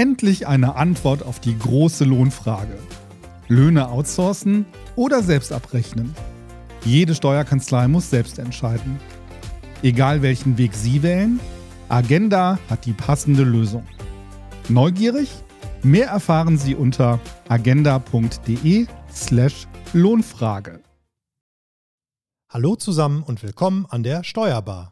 Endlich eine Antwort auf die große Lohnfrage. Löhne outsourcen oder selbst abrechnen? Jede Steuerkanzlei muss selbst entscheiden. Egal welchen Weg Sie wählen, Agenda hat die passende Lösung. Neugierig? Mehr erfahren Sie unter agenda.de/slash Lohnfrage. Hallo zusammen und willkommen an der Steuerbar.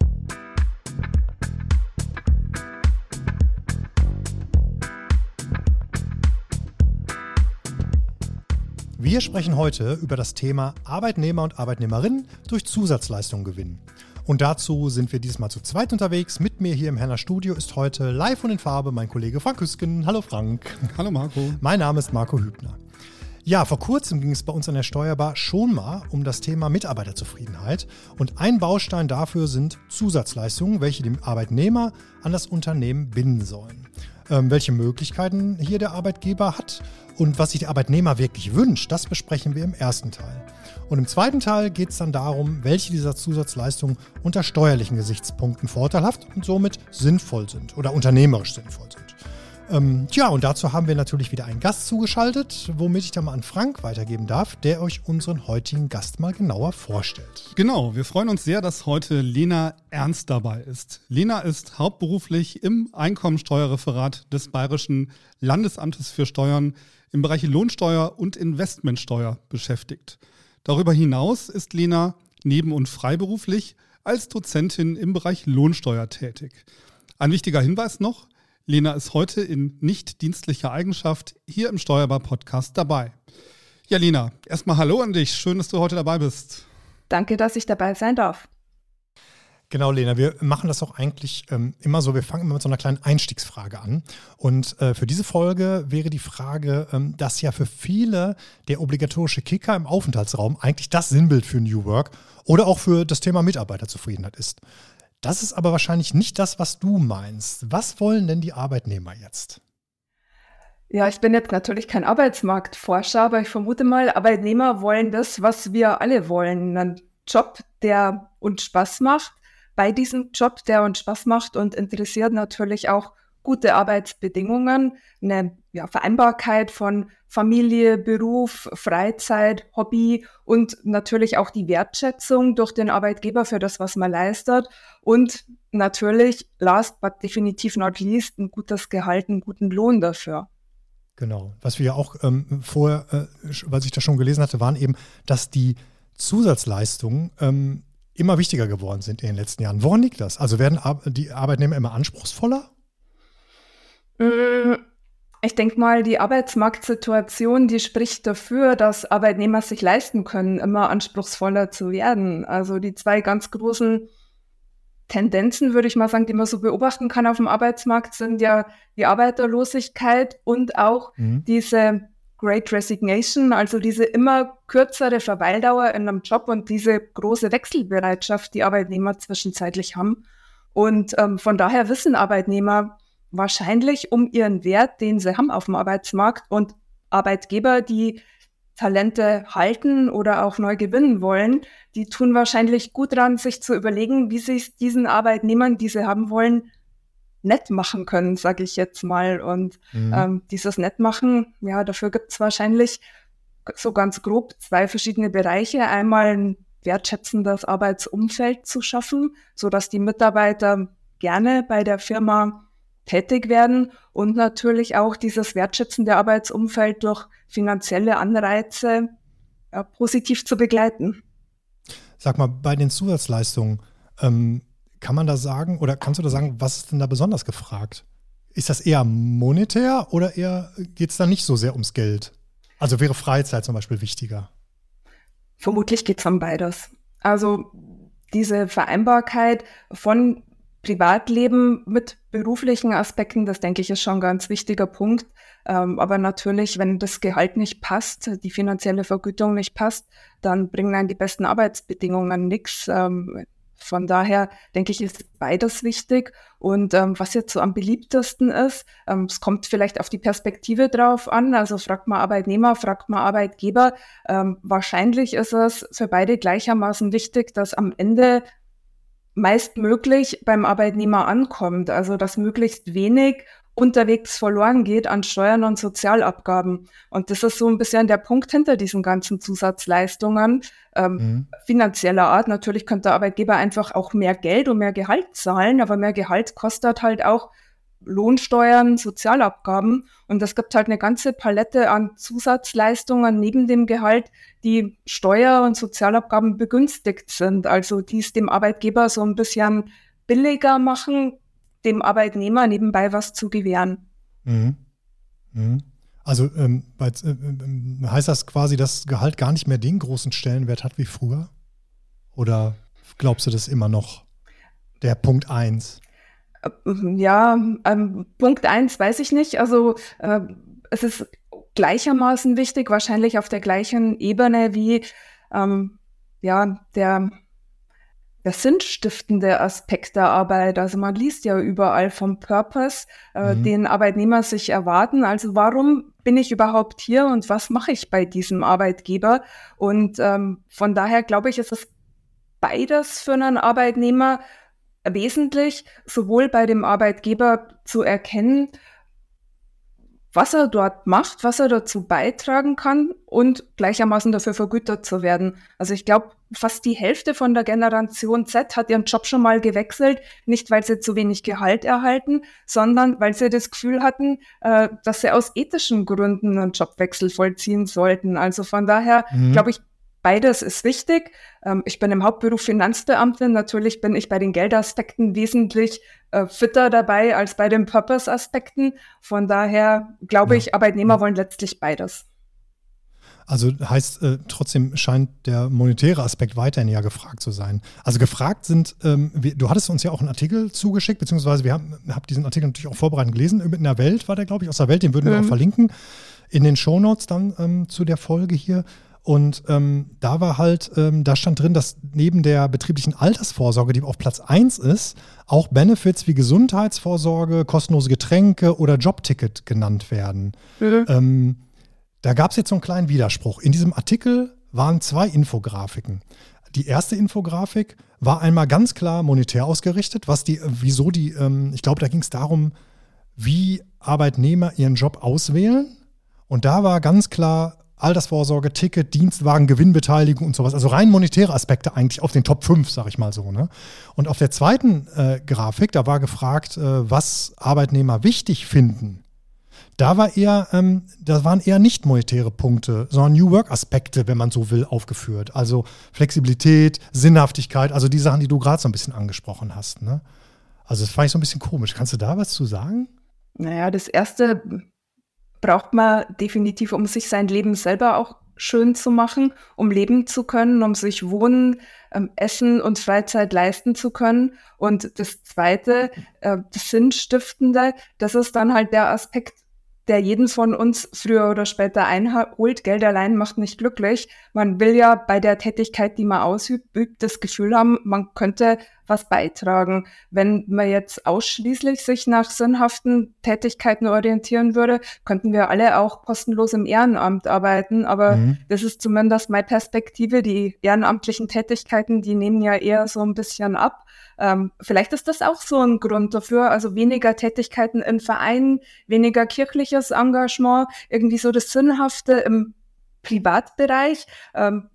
Wir sprechen heute über das Thema Arbeitnehmer und Arbeitnehmerinnen durch Zusatzleistungen gewinnen. Und dazu sind wir diesmal zu zweit unterwegs. Mit mir hier im Henner Studio ist heute live und in Farbe mein Kollege Frank Hüsken. Hallo Frank. Hallo Marco. Mein Name ist Marco Hübner. Ja, vor kurzem ging es bei uns an der Steuerbar schon mal um das Thema Mitarbeiterzufriedenheit. Und ein Baustein dafür sind Zusatzleistungen, welche dem Arbeitnehmer an das Unternehmen binden sollen. Ähm, welche Möglichkeiten hier der Arbeitgeber hat und was sich der Arbeitnehmer wirklich wünscht, das besprechen wir im ersten Teil. Und im zweiten Teil geht es dann darum, welche dieser Zusatzleistungen unter steuerlichen Gesichtspunkten vorteilhaft und somit sinnvoll sind oder unternehmerisch sinnvoll sind. Ähm, tja, und dazu haben wir natürlich wieder einen Gast zugeschaltet, womit ich dann mal an Frank weitergeben darf, der euch unseren heutigen Gast mal genauer vorstellt. Genau, wir freuen uns sehr, dass heute Lena Ernst dabei ist. Lena ist hauptberuflich im Einkommensteuerreferat des Bayerischen Landesamtes für Steuern im Bereich Lohnsteuer und Investmentsteuer beschäftigt. Darüber hinaus ist Lena neben- und freiberuflich als Dozentin im Bereich Lohnsteuer tätig. Ein wichtiger Hinweis noch, Lena ist heute in nicht dienstlicher Eigenschaft hier im Steuerbar-Podcast dabei. Ja, Lena, erstmal Hallo an dich. Schön, dass du heute dabei bist. Danke, dass ich dabei sein darf. Genau, Lena, wir machen das auch eigentlich ähm, immer so, wir fangen immer mit so einer kleinen Einstiegsfrage an. Und äh, für diese Folge wäre die Frage, ähm, dass ja für viele der obligatorische Kicker im Aufenthaltsraum eigentlich das Sinnbild für New Work oder auch für das Thema Mitarbeiterzufriedenheit ist. Das ist aber wahrscheinlich nicht das, was du meinst. Was wollen denn die Arbeitnehmer jetzt? Ja, ich bin jetzt natürlich kein Arbeitsmarktforscher, aber ich vermute mal, Arbeitnehmer wollen das, was wir alle wollen. Einen Job, der uns Spaß macht. Bei diesem Job, der uns Spaß macht und interessiert natürlich auch gute Arbeitsbedingungen, eine ja, Vereinbarkeit von Familie, Beruf, Freizeit, Hobby und natürlich auch die Wertschätzung durch den Arbeitgeber für das, was man leistet und natürlich, last but definitiv not least, ein gutes Gehalt, einen guten Lohn dafür. Genau. Was wir ja auch ähm, vorher, äh, was ich da schon gelesen hatte, waren eben, dass die Zusatzleistungen ähm, immer wichtiger geworden sind in den letzten Jahren. Woran liegt das? Also werden die Arbeitnehmer immer anspruchsvoller? Mm, ich denke mal, die Arbeitsmarktsituation, die spricht dafür, dass Arbeitnehmer sich leisten können, immer anspruchsvoller zu werden. Also die zwei ganz großen Tendenzen, würde ich mal sagen, die man so beobachten kann auf dem Arbeitsmarkt, sind ja die Arbeiterlosigkeit und auch mhm. diese Great Resignation, also diese immer kürzere Verweildauer in einem Job und diese große Wechselbereitschaft, die Arbeitnehmer zwischenzeitlich haben. Und ähm, von daher wissen Arbeitnehmer, wahrscheinlich um ihren Wert, den sie haben auf dem Arbeitsmarkt und Arbeitgeber, die Talente halten oder auch neu gewinnen wollen, die tun wahrscheinlich gut dran, sich zu überlegen, wie sie es diesen Arbeitnehmern, die sie haben wollen, nett machen können, sage ich jetzt mal. Und mhm. ähm, dieses Nettmachen, ja, dafür gibt es wahrscheinlich so ganz grob zwei verschiedene Bereiche. Einmal ein wertschätzendes Arbeitsumfeld zu schaffen, so dass die Mitarbeiter gerne bei der Firma tätig werden und natürlich auch dieses wertschätzende Arbeitsumfeld durch finanzielle Anreize ja, positiv zu begleiten. Sag mal, bei den Zusatzleistungen, ähm, kann man da sagen oder kannst du da sagen, was ist denn da besonders gefragt? Ist das eher monetär oder eher geht es da nicht so sehr ums Geld? Also wäre Freizeit zum Beispiel wichtiger? Vermutlich geht es um beides. Also diese Vereinbarkeit von Privatleben mit beruflichen Aspekten, das denke ich, ist schon ein ganz wichtiger Punkt. Ähm, aber natürlich, wenn das Gehalt nicht passt, die finanzielle Vergütung nicht passt, dann bringen dann die besten Arbeitsbedingungen nichts. Ähm, von daher denke ich, ist beides wichtig. Und ähm, was jetzt so am beliebtesten ist, ähm, es kommt vielleicht auf die Perspektive drauf an. Also fragt man Arbeitnehmer, fragt man Arbeitgeber. Ähm, wahrscheinlich ist es für beide gleichermaßen wichtig, dass am Ende meist möglich beim Arbeitnehmer ankommt. Also dass möglichst wenig unterwegs verloren geht an Steuern und Sozialabgaben. Und das ist so ein bisschen der Punkt hinter diesen ganzen Zusatzleistungen. Ähm, mhm. Finanzieller Art. Natürlich könnte der Arbeitgeber einfach auch mehr Geld und mehr Gehalt zahlen, aber mehr Gehalt kostet halt auch Lohnsteuern, Sozialabgaben. Und es gibt halt eine ganze Palette an Zusatzleistungen neben dem Gehalt, die Steuer- und Sozialabgaben begünstigt sind. Also die es dem Arbeitgeber so ein bisschen billiger machen, dem Arbeitnehmer nebenbei was zu gewähren. Mhm. Mhm. Also ähm, äh, äh, heißt das quasi, dass Gehalt gar nicht mehr den großen Stellenwert hat wie früher? Oder glaubst du das immer noch der Punkt 1? Ja, ähm, Punkt 1 weiß ich nicht. Also äh, es ist gleichermaßen wichtig, wahrscheinlich auf der gleichen Ebene wie ähm, ja, der der sinnstiftende Aspekt der Arbeit. Also man liest ja überall vom Purpose, äh, mhm. den Arbeitnehmer sich erwarten. Also warum bin ich überhaupt hier und was mache ich bei diesem Arbeitgeber? Und ähm, von daher glaube ich, ist es beides für einen Arbeitnehmer wesentlich, sowohl bei dem Arbeitgeber zu erkennen, was er dort macht, was er dazu beitragen kann und gleichermaßen dafür vergütet zu werden. Also ich glaube, fast die Hälfte von der Generation Z hat ihren Job schon mal gewechselt, nicht weil sie zu wenig Gehalt erhalten, sondern weil sie das Gefühl hatten, äh, dass sie aus ethischen Gründen einen Jobwechsel vollziehen sollten. Also von daher mhm. glaube ich, Beides ist wichtig. Ähm, ich bin im Hauptberuf Finanzbeamtin. Natürlich bin ich bei den Geldaspekten wesentlich äh, fitter dabei als bei den Purpose-Aspekten. Von daher glaube ja. ich, Arbeitnehmer wollen letztlich beides. Also heißt äh, trotzdem scheint der monetäre Aspekt weiterhin ja gefragt zu sein. Also gefragt sind, ähm, wir, du hattest uns ja auch einen Artikel zugeschickt, beziehungsweise wir haben hab diesen Artikel natürlich auch vorbereitet gelesen. In der Welt war der, glaube ich, aus der Welt, den würden mhm. wir auch verlinken in den Shownotes dann ähm, zu der Folge hier. Und ähm, da war halt, ähm, da stand drin, dass neben der betrieblichen Altersvorsorge, die auf Platz 1 ist, auch Benefits wie Gesundheitsvorsorge, kostenlose Getränke oder Jobticket genannt werden. Mhm. Ähm, da gab es jetzt so einen kleinen Widerspruch. In diesem Artikel waren zwei Infografiken. Die erste Infografik war einmal ganz klar monetär ausgerichtet, was die, wieso die, ähm, ich glaube, da ging es darum, wie Arbeitnehmer ihren Job auswählen. Und da war ganz klar Altersvorsorge, Ticket, Dienstwagen, Gewinnbeteiligung und sowas. Also rein monetäre Aspekte eigentlich auf den Top 5, sag ich mal so. Ne? Und auf der zweiten äh, Grafik, da war gefragt, äh, was Arbeitnehmer wichtig finden. Da war eher, ähm, da waren eher nicht monetäre Punkte, sondern New Work-Aspekte, wenn man so will, aufgeführt. Also Flexibilität, Sinnhaftigkeit, also die Sachen, die du gerade so ein bisschen angesprochen hast. Ne? Also das fand ich so ein bisschen komisch. Kannst du da was zu sagen? Naja, das erste braucht man definitiv, um sich sein Leben selber auch schön zu machen, um leben zu können, um sich Wohnen, ähm, Essen und Freizeit leisten zu können. Und das Zweite, äh, das Sinnstiftende, das ist dann halt der Aspekt, der jeden von uns früher oder später einholt. Geld allein macht nicht glücklich. Man will ja bei der Tätigkeit, die man ausübt, das Gefühl haben, man könnte was beitragen. Wenn man jetzt ausschließlich sich nach sinnhaften Tätigkeiten orientieren würde, könnten wir alle auch kostenlos im Ehrenamt arbeiten. Aber mhm. das ist zumindest meine Perspektive. Die ehrenamtlichen Tätigkeiten, die nehmen ja eher so ein bisschen ab. Ähm, vielleicht ist das auch so ein Grund dafür. Also weniger Tätigkeiten in Vereinen, weniger kirchliches Engagement, irgendwie so das Sinnhafte im Privatbereich. Ähm,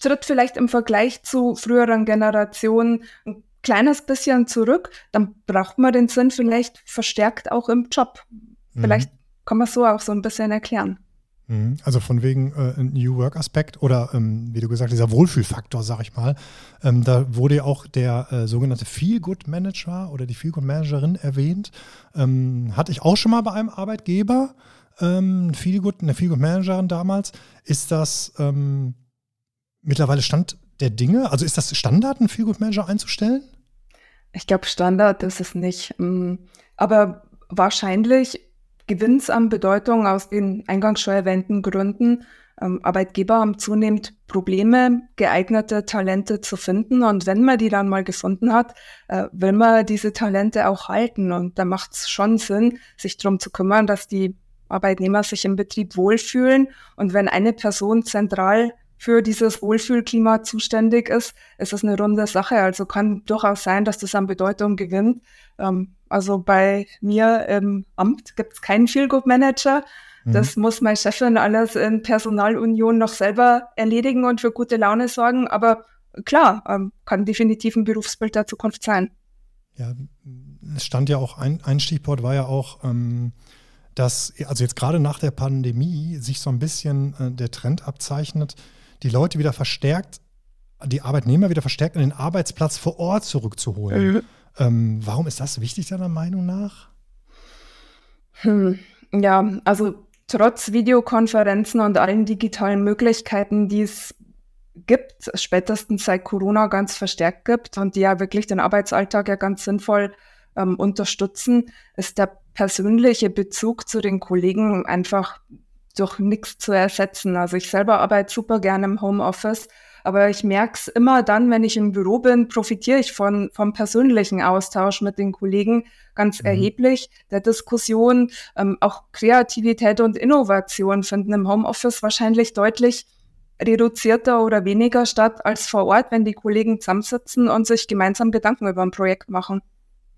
tritt vielleicht im Vergleich zu früheren Generationen ein kleines bisschen zurück, dann braucht man den Sinn vielleicht verstärkt auch im Job. Vielleicht mhm. kann man so auch so ein bisschen erklären. Mhm. Also von wegen äh, New Work Aspekt oder ähm, wie du gesagt hast, dieser Wohlfühlfaktor, sag ich mal. Ähm, da wurde ja auch der äh, sogenannte Feel Good Manager oder die Feel Good Managerin erwähnt. Ähm, hatte ich auch schon mal bei einem Arbeitgeber. Ähm, Feel Good, eine Feel Good Managerin damals. Ist das ähm, mittlerweile Stand der Dinge? Also ist das Standard, einen Feel Good Manager einzustellen? Ich glaube, Standard ist es nicht. Mm, aber wahrscheinlich gewinnt an Bedeutung aus den eingangs schon erwähnten Gründen. Ähm, Arbeitgeber haben zunehmend Probleme, geeignete Talente zu finden. Und wenn man die dann mal gefunden hat, äh, will man diese Talente auch halten. Und da macht es schon Sinn, sich darum zu kümmern, dass die Arbeitnehmer sich im Betrieb wohlfühlen. Und wenn eine Person zentral für dieses Wohlfühlklima zuständig ist, ist das eine runde Sache. Also kann durchaus sein, dass das an Bedeutung gewinnt. Ähm, also bei mir im Amt gibt es keinen Feelgood-Manager. Mhm. Das muss meine Chefin alles in Personalunion noch selber erledigen und für gute Laune sorgen. Aber klar, ähm, kann definitiv ein Berufsbild der Zukunft sein. Ja, es stand ja auch, ein, ein Stichwort war ja auch, ähm, dass, also jetzt gerade nach der Pandemie sich so ein bisschen äh, der Trend abzeichnet, die Leute wieder verstärkt, die Arbeitnehmer wieder verstärkt an den Arbeitsplatz vor Ort zurückzuholen. Mhm. Ähm, warum ist das wichtig deiner Meinung nach? Hm, ja, also trotz Videokonferenzen und allen digitalen Möglichkeiten, die es gibt, spätestens seit Corona ganz verstärkt gibt und die ja wirklich den Arbeitsalltag ja ganz sinnvoll ähm, unterstützen, ist der persönliche Bezug zu den Kollegen einfach durch nichts zu ersetzen. Also ich selber arbeite super gerne im Homeoffice, aber ich merke es immer dann, wenn ich im Büro bin, profitiere ich von, vom persönlichen Austausch mit den Kollegen ganz mhm. erheblich, der Diskussion. Ähm, auch Kreativität und Innovation finden im Homeoffice wahrscheinlich deutlich reduzierter oder weniger statt als vor Ort, wenn die Kollegen zusammensitzen und sich gemeinsam Gedanken über ein Projekt machen.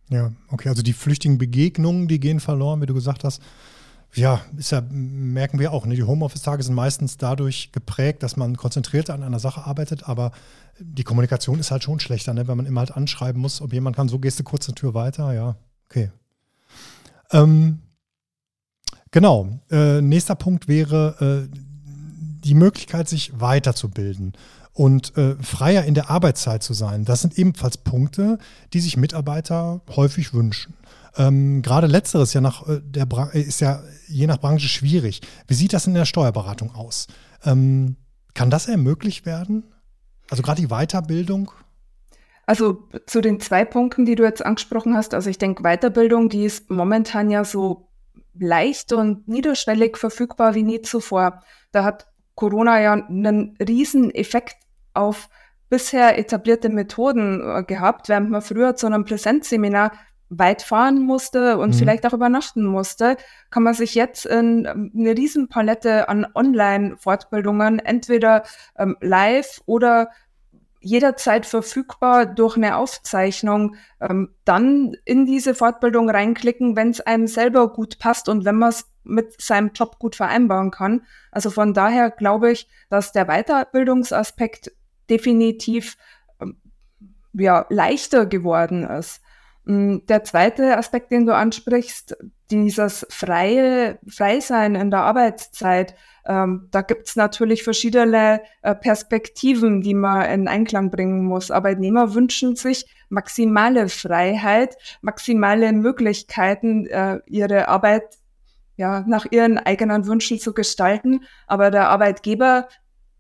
Ja, okay, also die flüchtigen Begegnungen, die gehen verloren, wie du gesagt hast. Ja, ist ja, merken wir auch. Ne? Die Homeoffice-Tage sind meistens dadurch geprägt, dass man konzentrierter an einer Sache arbeitet, aber die Kommunikation ist halt schon schlechter, ne? wenn man immer halt anschreiben muss, ob jemand kann, so gehst du kurz eine Tür weiter, ja, okay. Ähm, genau, äh, nächster Punkt wäre äh, die Möglichkeit, sich weiterzubilden und äh, freier in der Arbeitszeit zu sein. Das sind ebenfalls Punkte, die sich Mitarbeiter häufig wünschen. Ähm, Gerade letzteres ja nach äh, der Bra ist ja je nach Branche schwierig. Wie sieht das in der Steuerberatung aus? Ähm, kann das ermöglicht werden? Also gerade die Weiterbildung? Also zu den zwei Punkten, die du jetzt angesprochen hast. Also ich denke, Weiterbildung, die ist momentan ja so leicht und niederschwellig verfügbar wie nie zuvor. Da hat Corona ja einen riesen Effekt auf bisher etablierte Methoden äh, gehabt, während man früher zu einem Präsenzseminar weit fahren musste und mhm. vielleicht auch übernachten musste, kann man sich jetzt in ähm, eine riesen Palette an Online-Fortbildungen entweder ähm, live oder jederzeit verfügbar durch eine Aufzeichnung ähm, dann in diese Fortbildung reinklicken, wenn es einem selber gut passt und wenn man es mit seinem Job gut vereinbaren kann. Also von daher glaube ich, dass der Weiterbildungsaspekt definitiv ähm, ja, leichter geworden ist. Mm, der zweite Aspekt, den du ansprichst, dieses freie Freisein in der Arbeitszeit, ähm, da gibt's natürlich verschiedene äh, Perspektiven, die man in Einklang bringen muss. Arbeitnehmer wünschen sich maximale Freiheit, maximale Möglichkeiten, äh, ihre Arbeit ja, nach ihren eigenen Wünschen zu gestalten. Aber der Arbeitgeber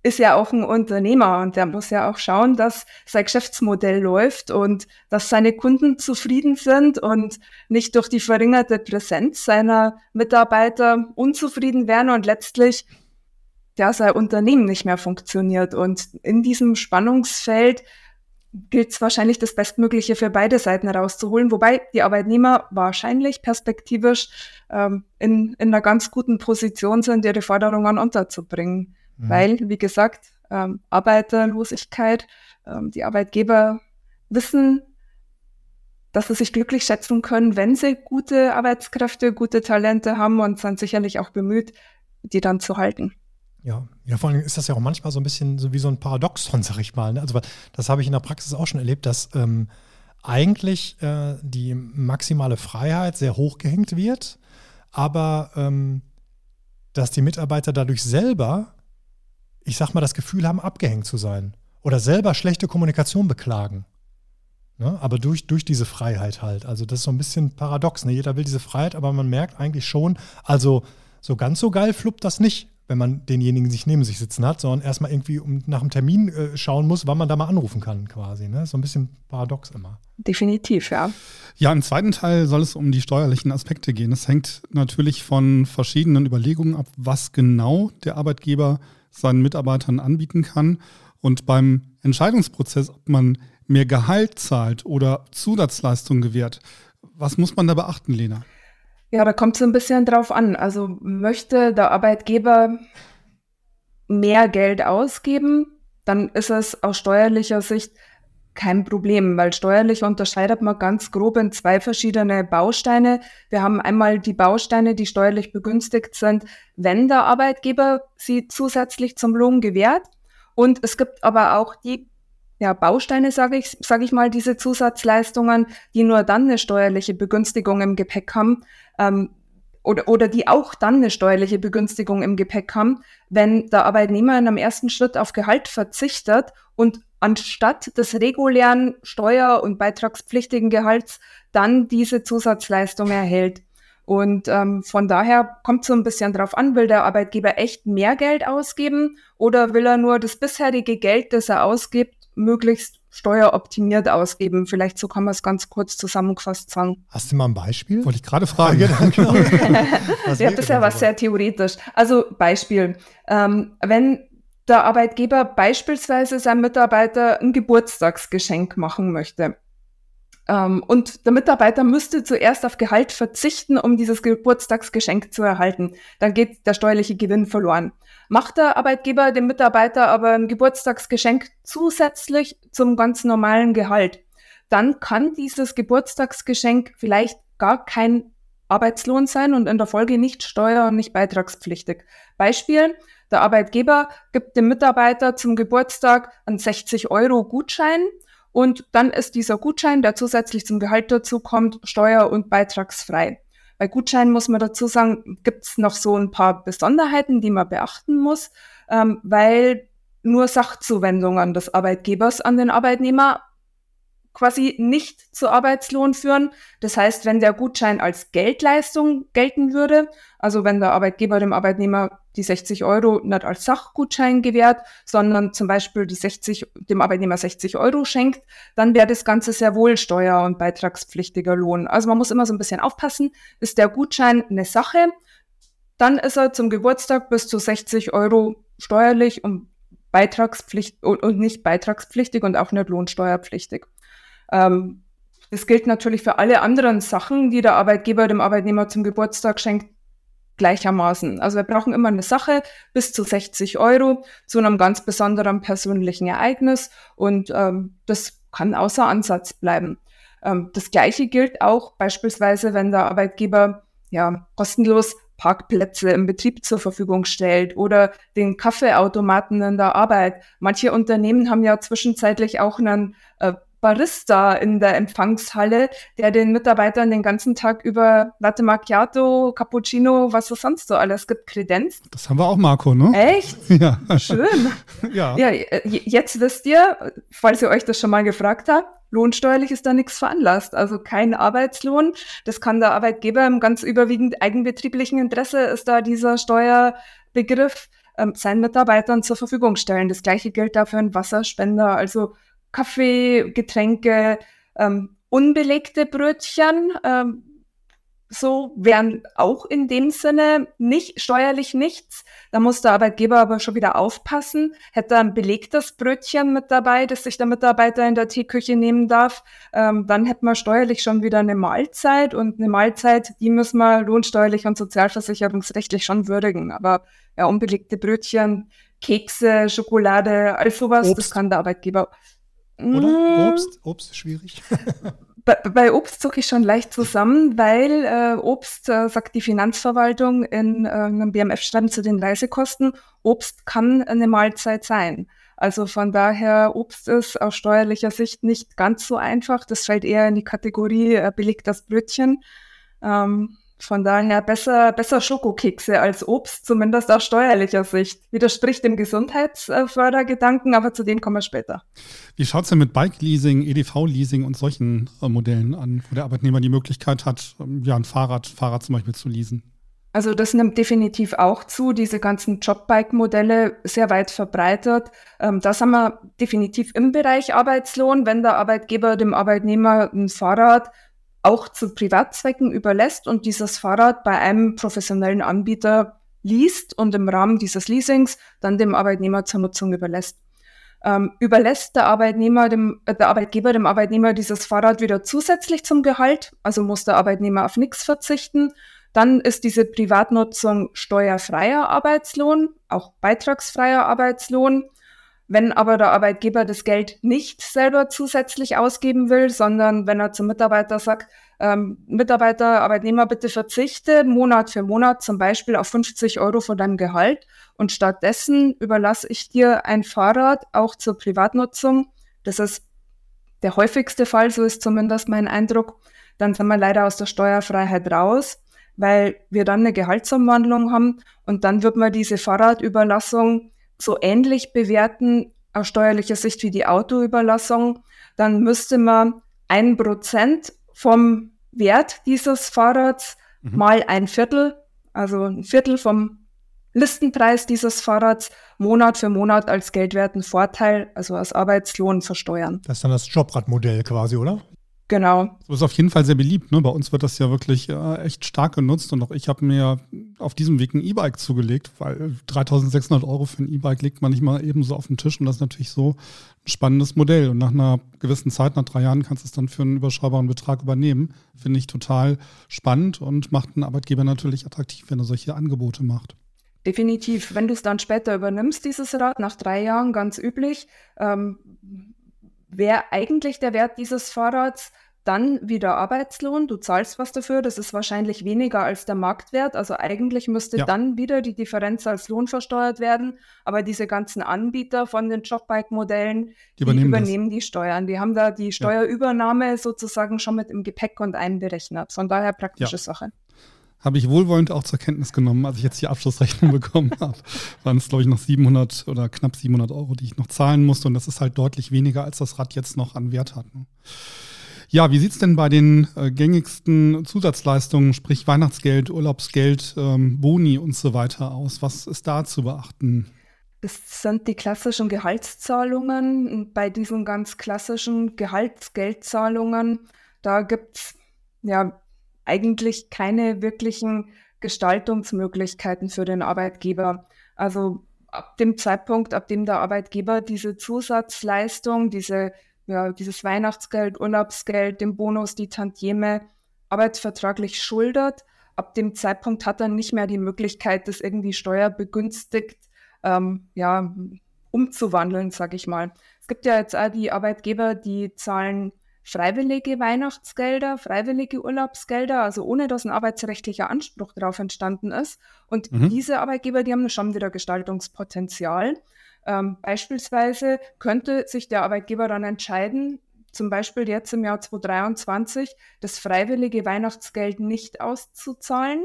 ist ja auch ein Unternehmer und der muss ja auch schauen, dass sein Geschäftsmodell läuft und dass seine Kunden zufrieden sind und nicht durch die verringerte Präsenz seiner Mitarbeiter unzufrieden werden und letztlich ja, sein Unternehmen nicht mehr funktioniert. Und in diesem Spannungsfeld gilt es wahrscheinlich das Bestmögliche für beide Seiten herauszuholen, wobei die Arbeitnehmer wahrscheinlich perspektivisch ähm, in, in einer ganz guten Position sind, ihre Forderungen unterzubringen. Mhm. Weil, wie gesagt, ähm, Arbeiterlosigkeit, ähm, die Arbeitgeber wissen, dass sie sich glücklich schätzen können, wenn sie gute Arbeitskräfte, gute Talente haben und sind sicherlich auch bemüht, die dann zu halten. Ja, ja, vor allem ist das ja auch manchmal so ein bisschen so wie so ein Paradoxon, sag ich mal. Ne? Also das habe ich in der Praxis auch schon erlebt, dass ähm, eigentlich äh, die maximale Freiheit sehr hoch gehängt wird, aber ähm, dass die Mitarbeiter dadurch selber ich sag mal, das Gefühl haben, abgehängt zu sein oder selber schlechte Kommunikation beklagen. Ne? Aber durch, durch diese Freiheit halt. Also das ist so ein bisschen paradox. Ne? Jeder will diese Freiheit, aber man merkt eigentlich schon, also so ganz so geil fluppt das nicht, wenn man denjenigen sich neben sich sitzen hat, sondern erstmal irgendwie um, nach dem Termin äh, schauen muss, wann man da mal anrufen kann quasi. Ne? So ein bisschen paradox immer. Definitiv, ja. Ja, im zweiten Teil soll es um die steuerlichen Aspekte gehen. Es hängt natürlich von verschiedenen Überlegungen ab, was genau der Arbeitgeber seinen Mitarbeitern anbieten kann. Und beim Entscheidungsprozess, ob man mehr Gehalt zahlt oder Zusatzleistungen gewährt, was muss man da beachten, Lena? Ja, da kommt es ein bisschen drauf an. Also möchte der Arbeitgeber mehr Geld ausgeben, dann ist es aus steuerlicher Sicht kein Problem, weil steuerlich unterscheidet man ganz grob in zwei verschiedene Bausteine. Wir haben einmal die Bausteine, die steuerlich begünstigt sind, wenn der Arbeitgeber sie zusätzlich zum Lohn gewährt. Und es gibt aber auch die ja, Bausteine, sage ich, sag ich mal, diese Zusatzleistungen, die nur dann eine steuerliche Begünstigung im Gepäck haben, ähm, oder, oder die auch dann eine steuerliche Begünstigung im Gepäck haben, wenn der Arbeitnehmer in einem ersten Schritt auf Gehalt verzichtet und anstatt des regulären steuer- und beitragspflichtigen Gehalts dann diese Zusatzleistung erhält. Und ähm, von daher kommt so ein bisschen drauf an, will der Arbeitgeber echt mehr Geld ausgeben oder will er nur das bisherige Geld, das er ausgibt, möglichst steueroptimiert ausgeben. Vielleicht so kann man es ganz kurz zusammengefasst sagen. Hast du mal ein Beispiel? Wollte ich gerade fragen. Ja, genau. ja, das ist ja was sehr theoretisch. Also Beispiel. Ähm, wenn der Arbeitgeber beispielsweise seinem Mitarbeiter ein Geburtstagsgeschenk machen möchte. Ähm, und der Mitarbeiter müsste zuerst auf Gehalt verzichten, um dieses Geburtstagsgeschenk zu erhalten. Dann geht der steuerliche Gewinn verloren. Macht der Arbeitgeber dem Mitarbeiter aber ein Geburtstagsgeschenk zusätzlich zum ganz normalen Gehalt, dann kann dieses Geburtstagsgeschenk vielleicht gar kein Arbeitslohn sein und in der Folge nicht steuer- und nicht beitragspflichtig. Beispiel, der Arbeitgeber gibt dem Mitarbeiter zum Geburtstag einen 60 Euro Gutschein und dann ist dieser Gutschein, der zusätzlich zum Gehalt dazu kommt, steuer- und beitragsfrei. Bei Gutscheinen muss man dazu sagen, gibt es noch so ein paar Besonderheiten, die man beachten muss, ähm, weil nur Sachzuwendungen des Arbeitgebers an den Arbeitnehmer quasi nicht zu Arbeitslohn führen. Das heißt, wenn der Gutschein als Geldleistung gelten würde, also wenn der Arbeitgeber dem Arbeitnehmer die 60 Euro nicht als Sachgutschein gewährt, sondern zum Beispiel die 60, dem Arbeitnehmer 60 Euro schenkt, dann wäre das Ganze sehr wohl steuer- und beitragspflichtiger Lohn. Also man muss immer so ein bisschen aufpassen, ist der Gutschein eine Sache, dann ist er zum Geburtstag bis zu 60 Euro steuerlich und beitragspflichtig und nicht beitragspflichtig und auch nicht lohnsteuerpflichtig. Ähm, das gilt natürlich für alle anderen Sachen, die der Arbeitgeber dem Arbeitnehmer zum Geburtstag schenkt, gleichermaßen. Also wir brauchen immer eine Sache bis zu 60 Euro zu einem ganz besonderen persönlichen Ereignis und ähm, das kann außer Ansatz bleiben. Ähm, das Gleiche gilt auch beispielsweise, wenn der Arbeitgeber ja kostenlos Parkplätze im Betrieb zur Verfügung stellt oder den Kaffeeautomaten in der Arbeit. Manche Unternehmen haben ja zwischenzeitlich auch einen äh, Barista in der Empfangshalle, der den Mitarbeitern den ganzen Tag über Latte Macchiato, Cappuccino, was es sonst so alles gibt, kredenzt. Das haben wir auch, Marco, ne? Echt? Ja. Schön. ja. ja. Jetzt wisst ihr, falls ihr euch das schon mal gefragt habt, lohnsteuerlich ist da nichts veranlasst. Also kein Arbeitslohn. Das kann der Arbeitgeber im ganz überwiegend eigenbetrieblichen Interesse ist da dieser Steuerbegriff ähm, seinen Mitarbeitern zur Verfügung stellen. Das gleiche gilt da für einen Wasserspender. Also Kaffee, Getränke, ähm, unbelegte Brötchen, ähm, so wären auch in dem Sinne nicht steuerlich nichts. Da muss der Arbeitgeber aber schon wieder aufpassen. Hätte er ein belegtes Brötchen mit dabei, das sich der Mitarbeiter in der Teeküche nehmen darf, ähm, dann hätte man steuerlich schon wieder eine Mahlzeit und eine Mahlzeit, die müssen wir lohnsteuerlich und sozialversicherungsrechtlich schon würdigen. Aber ja, unbelegte Brötchen, Kekse, Schokolade, all sowas, Obst. das kann der Arbeitgeber oder? Mm. Obst? Obst ist schwierig. bei, bei, Obst zucke ich schon leicht zusammen, weil äh, Obst, äh, sagt die Finanzverwaltung in äh, einem BMF-Schreiben zu den Reisekosten, Obst kann eine Mahlzeit sein. Also von daher, Obst ist aus steuerlicher Sicht nicht ganz so einfach. Das fällt eher in die Kategorie äh, belegtes Brötchen. Ähm, von daher besser, besser Schokokekse als Obst, zumindest aus steuerlicher Sicht. Widerspricht dem Gesundheitsfördergedanken, aber zu dem kommen wir später. Wie schaut es denn mit Bike-Leasing, EDV-Leasing und solchen äh, Modellen an, wo der Arbeitnehmer die Möglichkeit hat, ähm, ja, ein Fahrrad, Fahrrad zum Beispiel zu leasen? Also das nimmt definitiv auch zu, diese ganzen Jobbike-Modelle sehr weit verbreitet. Ähm, das haben wir definitiv im Bereich Arbeitslohn, wenn der Arbeitgeber dem Arbeitnehmer ein Fahrrad auch zu Privatzwecken überlässt und dieses Fahrrad bei einem professionellen Anbieter liest und im Rahmen dieses Leasings dann dem Arbeitnehmer zur Nutzung überlässt. Ähm, überlässt der Arbeitnehmer dem, äh, der Arbeitgeber dem Arbeitnehmer dieses Fahrrad wieder zusätzlich zum Gehalt, also muss der Arbeitnehmer auf nichts verzichten, dann ist diese Privatnutzung steuerfreier Arbeitslohn, auch beitragsfreier Arbeitslohn. Wenn aber der Arbeitgeber das Geld nicht selber zusätzlich ausgeben will, sondern wenn er zum Mitarbeiter sagt, ähm, Mitarbeiter, Arbeitnehmer, bitte verzichte Monat für Monat zum Beispiel auf 50 Euro von deinem Gehalt und stattdessen überlasse ich dir ein Fahrrad auch zur Privatnutzung. Das ist der häufigste Fall, so ist zumindest mein Eindruck. Dann sind wir leider aus der Steuerfreiheit raus, weil wir dann eine Gehaltsumwandlung haben und dann wird man diese Fahrradüberlassung so ähnlich bewerten aus steuerlicher Sicht wie die Autoüberlassung, dann müsste man ein Prozent vom Wert dieses Fahrrads mhm. mal ein Viertel, also ein Viertel vom Listenpreis dieses Fahrrads Monat für Monat als geldwerten Vorteil, also als Arbeitslohn versteuern. Das ist dann das Jobradmodell quasi, oder? Genau. Das ist auf jeden Fall sehr beliebt. Ne? Bei uns wird das ja wirklich äh, echt stark genutzt und auch ich habe mir auf diesem Weg ein E-Bike zugelegt, weil 3600 Euro für ein E-Bike legt man nicht mal eben so auf den Tisch und das ist natürlich so ein spannendes Modell. Und nach einer gewissen Zeit, nach drei Jahren, kannst du es dann für einen überschaubaren Betrag übernehmen. Finde ich total spannend und macht einen Arbeitgeber natürlich attraktiv, wenn er solche Angebote macht. Definitiv. Wenn du es dann später übernimmst, dieses Rad, nach drei Jahren ganz üblich, ähm, wäre eigentlich der Wert dieses Fahrrads dann wieder Arbeitslohn. Du zahlst was dafür, das ist wahrscheinlich weniger als der Marktwert. Also eigentlich müsste ja. dann wieder die Differenz als Lohn versteuert werden. Aber diese ganzen Anbieter von den Jobbike-Modellen, die übernehmen, die, übernehmen die Steuern. Die haben da die Steuerübernahme ja. sozusagen schon mit im Gepäck und einberechnet. Von daher praktische ja. Sache habe ich wohlwollend auch zur Kenntnis genommen, als ich jetzt die Abschlussrechnung bekommen habe. Waren es, glaube ich, noch 700 oder knapp 700 Euro, die ich noch zahlen musste. Und das ist halt deutlich weniger, als das Rad jetzt noch an Wert hat. Ne? Ja, wie sieht es denn bei den äh, gängigsten Zusatzleistungen, sprich Weihnachtsgeld, Urlaubsgeld, ähm, Boni und so weiter aus? Was ist da zu beachten? Das sind die klassischen Gehaltszahlungen. Bei diesen ganz klassischen Gehaltsgeldzahlungen, da gibt es ja eigentlich keine wirklichen Gestaltungsmöglichkeiten für den Arbeitgeber. Also ab dem Zeitpunkt, ab dem der Arbeitgeber diese Zusatzleistung, diese, ja, dieses Weihnachtsgeld, Urlaubsgeld, den Bonus, die Tantieme arbeitsvertraglich schuldet, ab dem Zeitpunkt hat er nicht mehr die Möglichkeit, das irgendwie steuerbegünstigt ähm, ja, umzuwandeln, sage ich mal. Es gibt ja jetzt auch die Arbeitgeber, die zahlen freiwillige Weihnachtsgelder, freiwillige Urlaubsgelder, also ohne dass ein arbeitsrechtlicher Anspruch darauf entstanden ist. Und mhm. diese Arbeitgeber, die haben schon wieder Gestaltungspotenzial. Ähm, beispielsweise könnte sich der Arbeitgeber dann entscheiden, zum Beispiel jetzt im Jahr 2023 das freiwillige Weihnachtsgeld nicht auszuzahlen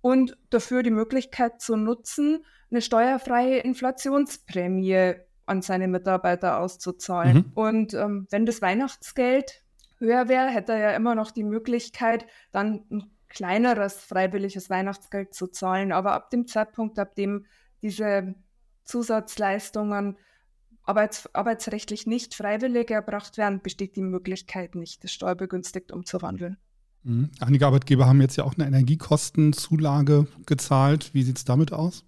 und dafür die Möglichkeit zu nutzen, eine steuerfreie Inflationsprämie an seine Mitarbeiter auszuzahlen. Mhm. Und ähm, wenn das Weihnachtsgeld höher wäre, hätte er ja immer noch die Möglichkeit, dann ein kleineres freiwilliges Weihnachtsgeld zu zahlen. Aber ab dem Zeitpunkt, ab dem diese Zusatzleistungen arbeits arbeitsrechtlich nicht freiwillig erbracht werden, besteht die Möglichkeit nicht, das steuerbegünstigt umzuwandeln. Mhm. Einige Arbeitgeber haben jetzt ja auch eine Energiekostenzulage gezahlt. Wie sieht es damit aus?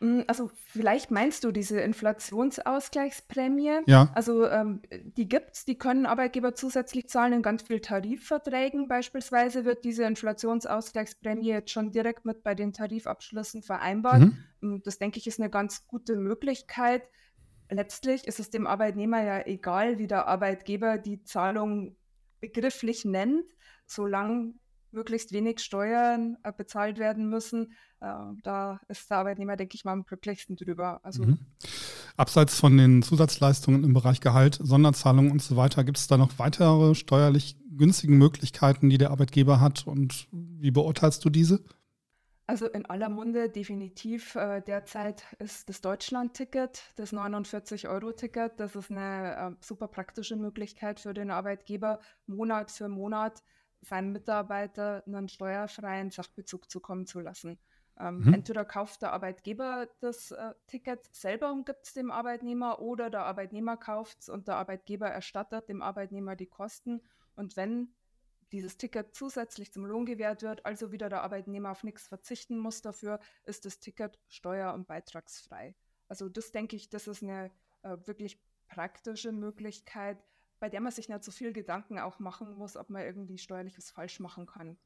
Mm, also vielleicht meinst du diese Inflationsausgleichsprämie. Ja. Also ähm, die es, die können Arbeitgeber zusätzlich zahlen in ganz vielen Tarifverträgen. Beispielsweise wird diese Inflationsausgleichsprämie jetzt schon direkt mit bei den Tarifabschlüssen vereinbart. Mhm. Mm, das denke ich ist eine ganz gute Möglichkeit. Letztlich ist es dem Arbeitnehmer ja egal, wie der Arbeitgeber die Zahlung begrifflich nennt, solange möglichst wenig Steuern äh, bezahlt werden müssen, äh, da ist der Arbeitnehmer, denke ich mal, am glücklichsten drüber. Also mhm. Abseits von den Zusatzleistungen im Bereich Gehalt, Sonderzahlungen und so weiter, gibt es da noch weitere steuerlich günstigen Möglichkeiten, die der Arbeitgeber hat und wie beurteilst du diese? Also in aller Munde definitiv äh, derzeit ist das Deutschland-Ticket, das 49-Euro-Ticket. Das ist eine äh, super praktische Möglichkeit für den Arbeitgeber, Monat für Monat seinen Mitarbeiter einen steuerfreien Sachbezug zukommen zu lassen. Ähm, mhm. Entweder kauft der Arbeitgeber das äh, Ticket selber und gibt es dem Arbeitnehmer oder der Arbeitnehmer kauft es und der Arbeitgeber erstattet dem Arbeitnehmer die Kosten. Und wenn dieses Ticket zusätzlich zum Lohn gewährt wird, also wieder der Arbeitnehmer auf nichts verzichten muss dafür, ist das Ticket steuer- und beitragsfrei. Also das denke ich, das ist eine äh, wirklich praktische Möglichkeit, bei der man sich nicht so viel Gedanken auch machen muss, ob man irgendwie steuerliches falsch machen kann.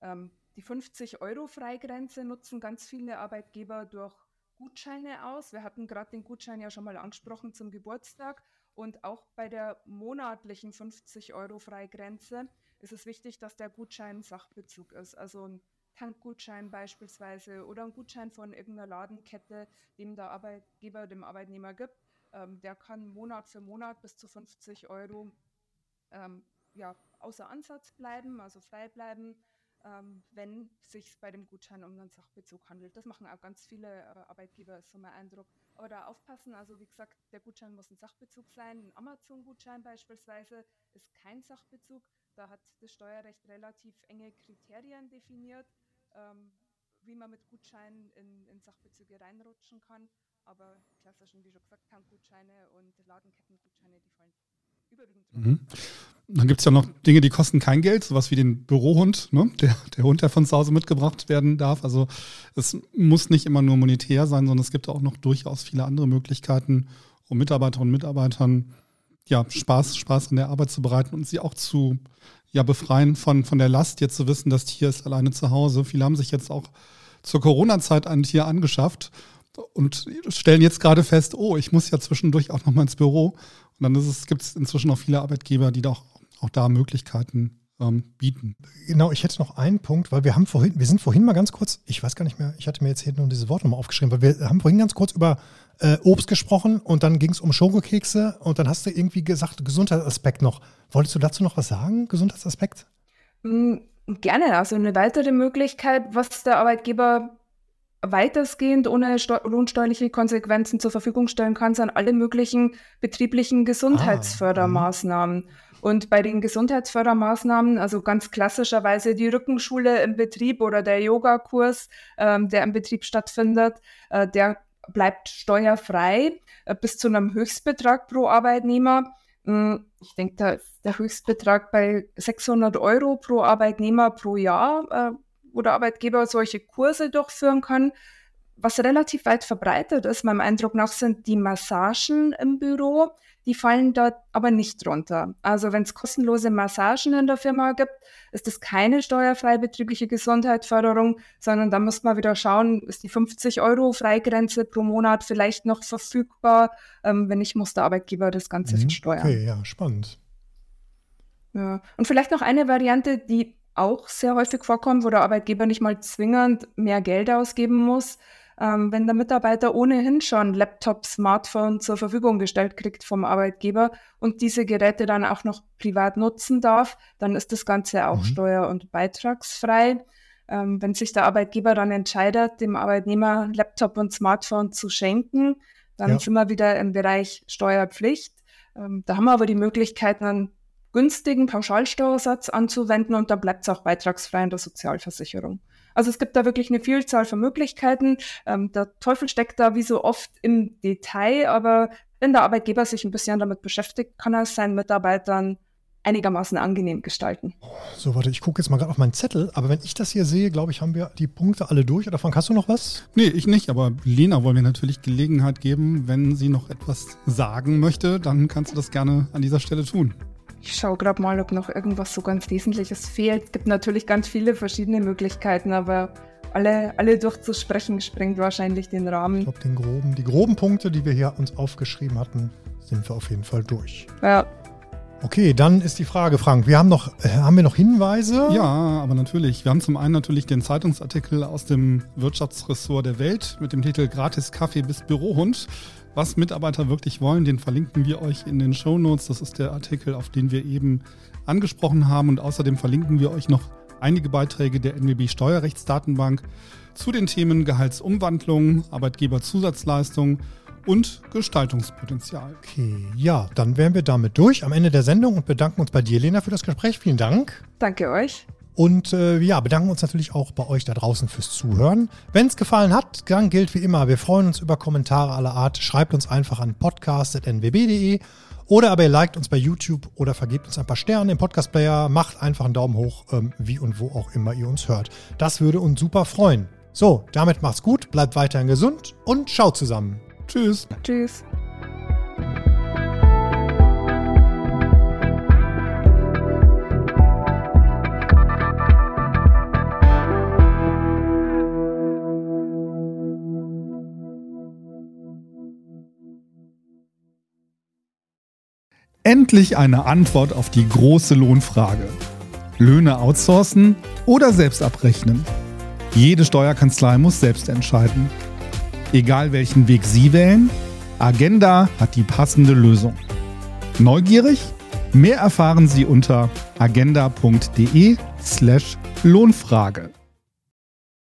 Ähm, die 50-Euro-Freigrenze nutzen ganz viele Arbeitgeber durch Gutscheine aus. Wir hatten gerade den Gutschein ja schon mal angesprochen zum Geburtstag. Und auch bei der monatlichen 50 Euro Freigrenze ist es wichtig, dass der Gutschein Sachbezug ist. Also ein Tankgutschein beispielsweise oder ein Gutschein von irgendeiner Ladenkette, dem der Arbeitgeber dem Arbeitnehmer gibt. Ähm, der kann Monat für Monat bis zu 50 Euro ähm, ja, außer Ansatz bleiben, also frei bleiben, ähm, wenn sich bei dem Gutschein um einen Sachbezug handelt. Das machen auch ganz viele äh, Arbeitgeber, ist so mein Eindruck. Aber da aufpassen, also wie gesagt, der Gutschein muss ein Sachbezug sein. Ein Amazon-Gutschein beispielsweise ist kein Sachbezug. Da hat das Steuerrecht relativ enge Kriterien definiert, ähm, wie man mit Gutscheinen in, in Sachbezüge reinrutschen kann. Aber klassischen, wie schon gesagt, Tankgutscheine und Ladenkettengutscheine, die fallen Mhm. Dann gibt es ja noch Dinge, die kosten kein Geld, sowas wie den Bürohund, ne? der, der Hund, der von zu Hause mitgebracht werden darf. Also es muss nicht immer nur monetär sein, sondern es gibt auch noch durchaus viele andere Möglichkeiten, um Mitarbeiterinnen und Mitarbeitern ja, Spaß, Spaß an der Arbeit zu bereiten und sie auch zu ja, befreien von, von der Last, jetzt zu wissen, das Tier ist alleine zu Hause. Viele haben sich jetzt auch zur Corona-Zeit ein Tier angeschafft und stellen jetzt gerade fest, oh, ich muss ja zwischendurch auch noch mal ins Büro. Und dann gibt es inzwischen auch viele Arbeitgeber, die doch auch da Möglichkeiten ähm, bieten. Genau, ich hätte noch einen Punkt, weil wir haben vorhin, wir sind vorhin mal ganz kurz, ich weiß gar nicht mehr, ich hatte mir jetzt hier nur diese Wort nochmal aufgeschrieben, weil wir haben vorhin ganz kurz über äh, Obst gesprochen und dann ging es um Schokokekse und dann hast du irgendwie gesagt, Gesundheitsaspekt noch. Wolltest du dazu noch was sagen, Gesundheitsaspekt? Mm, gerne, also eine weitere Möglichkeit, was der Arbeitgeber weitestgehend ohne lohnsteuerliche Konsequenzen zur Verfügung stellen kann, sind alle möglichen betrieblichen Gesundheitsfördermaßnahmen. Ah, und bei den Gesundheitsfördermaßnahmen, also ganz klassischerweise die Rückenschule im Betrieb oder der Yogakurs, ähm, der im Betrieb stattfindet, äh, der bleibt steuerfrei äh, bis zu einem Höchstbetrag pro Arbeitnehmer. Hm, ich denke, da ist der Höchstbetrag bei 600 Euro pro Arbeitnehmer pro Jahr äh, wo der Arbeitgeber solche Kurse durchführen kann. Was relativ weit verbreitet ist, meinem Eindruck nach, sind die Massagen im Büro. Die fallen dort aber nicht drunter. Also wenn es kostenlose Massagen in der Firma gibt, ist das keine steuerfreie betriebliche Gesundheitsförderung, sondern da muss man wieder schauen, ist die 50 Euro Freigrenze pro Monat vielleicht noch verfügbar. Ähm, wenn nicht, muss der Arbeitgeber das Ganze mhm. versteuern. Okay, ja, spannend. Ja. Und vielleicht noch eine Variante, die auch sehr häufig vorkommt, wo der Arbeitgeber nicht mal zwingend mehr Geld ausgeben muss. Ähm, wenn der Mitarbeiter ohnehin schon Laptop, Smartphone zur Verfügung gestellt kriegt vom Arbeitgeber und diese Geräte dann auch noch privat nutzen darf, dann ist das Ganze auch mhm. steuer- und beitragsfrei. Ähm, wenn sich der Arbeitgeber dann entscheidet, dem Arbeitnehmer Laptop und Smartphone zu schenken, dann ja. sind wir wieder im Bereich Steuerpflicht. Ähm, da haben wir aber die Möglichkeit, dann günstigen Pauschalsteuersatz anzuwenden und dann bleibt es auch beitragsfrei in der Sozialversicherung. Also es gibt da wirklich eine Vielzahl von Möglichkeiten. Ähm, der Teufel steckt da wie so oft im Detail, aber wenn der Arbeitgeber sich ein bisschen damit beschäftigt, kann er es seinen Mitarbeitern einigermaßen angenehm gestalten. So, warte, ich gucke jetzt mal gerade auf meinen Zettel, aber wenn ich das hier sehe, glaube ich, haben wir die Punkte alle durch. Oder Frank, hast du noch was? Nee, ich nicht, aber Lena wollen wir natürlich Gelegenheit geben, wenn sie noch etwas sagen möchte, dann kannst du das gerne an dieser Stelle tun. Ich schaue gerade mal, ob noch irgendwas so ganz Wesentliches fehlt. Es gibt natürlich ganz viele verschiedene Möglichkeiten, aber alle, alle durchzusprechen sprengt wahrscheinlich den Rahmen. Ich glaube, den groben, die groben Punkte, die wir hier uns aufgeschrieben hatten, sind wir auf jeden Fall durch. Ja. Okay, dann ist die Frage, Frank, wir haben noch, äh, haben wir noch Hinweise? Ja, aber natürlich. Wir haben zum einen natürlich den Zeitungsartikel aus dem Wirtschaftsressort der Welt mit dem Titel Gratis Kaffee bis Bürohund. Was Mitarbeiter wirklich wollen, den verlinken wir euch in den Show Notes. Das ist der Artikel, auf den wir eben angesprochen haben. Und außerdem verlinken wir euch noch einige Beiträge der NWB Steuerrechtsdatenbank zu den Themen Gehaltsumwandlung, Arbeitgeberzusatzleistung und Gestaltungspotenzial. Okay, ja, dann wären wir damit durch am Ende der Sendung und bedanken uns bei dir, Lena, für das Gespräch. Vielen Dank. Danke euch. Und äh, ja, bedanken uns natürlich auch bei euch da draußen fürs Zuhören. Wenn es gefallen hat, dann gilt wie immer, wir freuen uns über Kommentare aller Art. Schreibt uns einfach an podcast.nwb.de oder aber ihr liked uns bei YouTube oder vergebt uns ein paar Sterne im Podcast-Player. Macht einfach einen Daumen hoch, ähm, wie und wo auch immer ihr uns hört. Das würde uns super freuen. So, damit macht's gut, bleibt weiterhin gesund und schaut zusammen. Tschüss. Tschüss. Endlich eine Antwort auf die große Lohnfrage. Löhne outsourcen oder selbst abrechnen? Jede Steuerkanzlei muss selbst entscheiden. Egal welchen Weg Sie wählen, Agenda hat die passende Lösung. Neugierig? Mehr erfahren Sie unter agenda.de slash Lohnfrage.